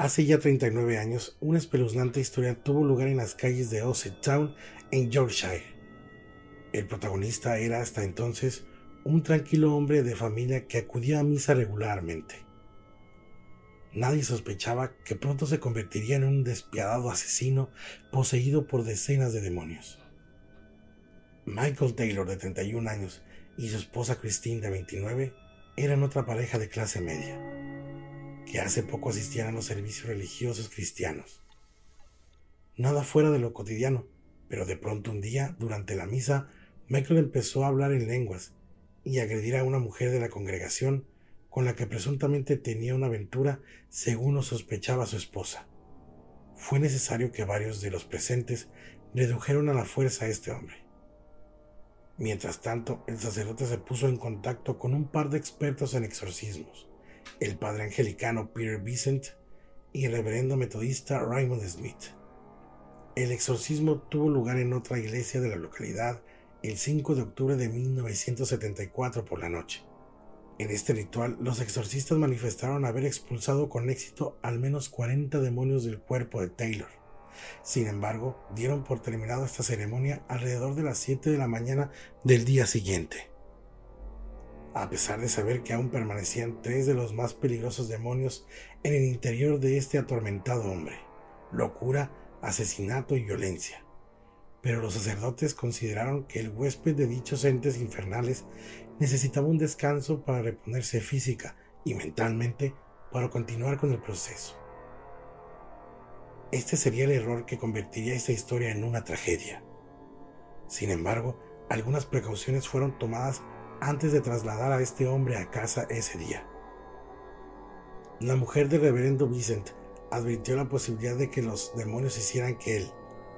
Hace ya 39 años, una espeluznante historia tuvo lugar en las calles de Ossett Town, en Yorkshire. El protagonista era hasta entonces un tranquilo hombre de familia que acudía a misa regularmente. Nadie sospechaba que pronto se convertiría en un despiadado asesino poseído por decenas de demonios. Michael Taylor, de 31 años, y su esposa Christine, de 29, eran otra pareja de clase media que hace poco asistían a los servicios religiosos cristianos. Nada fuera de lo cotidiano, pero de pronto un día, durante la misa, Michael empezó a hablar en lenguas y agredir a una mujer de la congregación con la que presuntamente tenía una aventura según lo sospechaba su esposa. Fue necesario que varios de los presentes redujeron a la fuerza a este hombre. Mientras tanto, el sacerdote se puso en contacto con un par de expertos en exorcismos el padre angelicano Peter Vincent y el reverendo metodista Raymond Smith. El exorcismo tuvo lugar en otra iglesia de la localidad el 5 de octubre de 1974 por la noche. En este ritual, los exorcistas manifestaron haber expulsado con éxito al menos 40 demonios del cuerpo de Taylor. Sin embargo, dieron por terminado esta ceremonia alrededor de las 7 de la mañana del día siguiente a pesar de saber que aún permanecían tres de los más peligrosos demonios en el interior de este atormentado hombre, locura, asesinato y violencia. Pero los sacerdotes consideraron que el huésped de dichos entes infernales necesitaba un descanso para reponerse física y mentalmente para continuar con el proceso. Este sería el error que convertiría esta historia en una tragedia. Sin embargo, algunas precauciones fueron tomadas antes de trasladar a este hombre a casa ese día. La mujer del reverendo Vincent advirtió la posibilidad de que los demonios hicieran que él,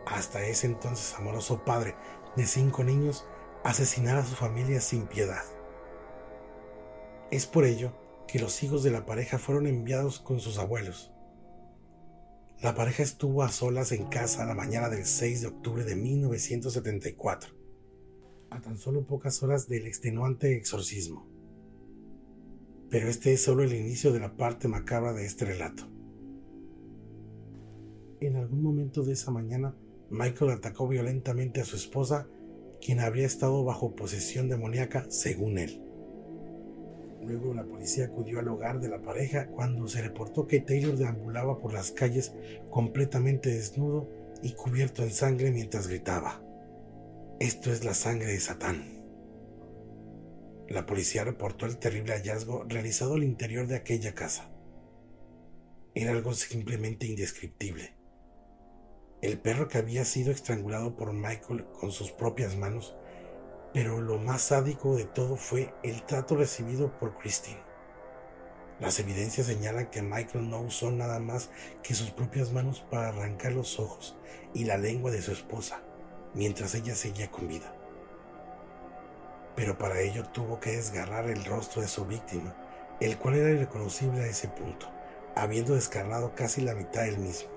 hasta ese entonces amoroso padre de cinco niños, asesinara a su familia sin piedad. Es por ello que los hijos de la pareja fueron enviados con sus abuelos. La pareja estuvo a solas en casa la mañana del 6 de octubre de 1974 a tan solo pocas horas del extenuante exorcismo. Pero este es solo el inicio de la parte macabra de este relato. En algún momento de esa mañana, Michael atacó violentamente a su esposa, quien habría estado bajo posesión demoníaca según él. Luego la policía acudió al hogar de la pareja cuando se reportó que Taylor deambulaba por las calles completamente desnudo y cubierto en sangre mientras gritaba. Esto es la sangre de Satán. La policía reportó el terrible hallazgo realizado al interior de aquella casa. Era algo simplemente indescriptible. El perro que había sido estrangulado por Michael con sus propias manos, pero lo más sádico de todo fue el trato recibido por Christine. Las evidencias señalan que Michael no usó nada más que sus propias manos para arrancar los ojos y la lengua de su esposa mientras ella seguía con vida. Pero para ello tuvo que desgarrar el rostro de su víctima, el cual era irreconocible a ese punto, habiendo descarnado casi la mitad del mismo.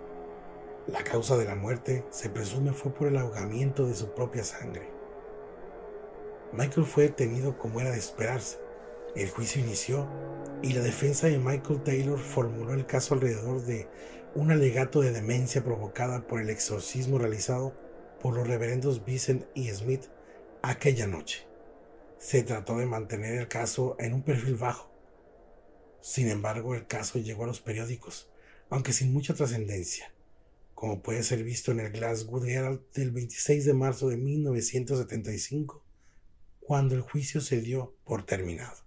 La causa de la muerte se presume fue por el ahogamiento de su propia sangre. Michael fue detenido como era de esperarse. El juicio inició y la defensa de Michael Taylor formuló el caso alrededor de un alegato de demencia provocada por el exorcismo realizado por los reverendos Vincent y Smith aquella noche. Se trató de mantener el caso en un perfil bajo. Sin embargo, el caso llegó a los periódicos, aunque sin mucha trascendencia, como puede ser visto en el Glasgow Herald del 26 de marzo de 1975, cuando el juicio se dio por terminado.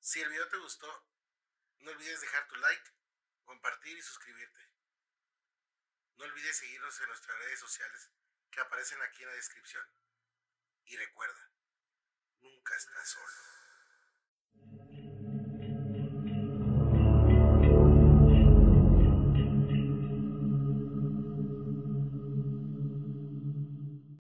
Si el video te gustó, no olvides dejar tu like, compartir y suscribirte. No olvides seguirnos en nuestras redes sociales que aparecen aquí en la descripción. Y recuerda, nunca estás solo.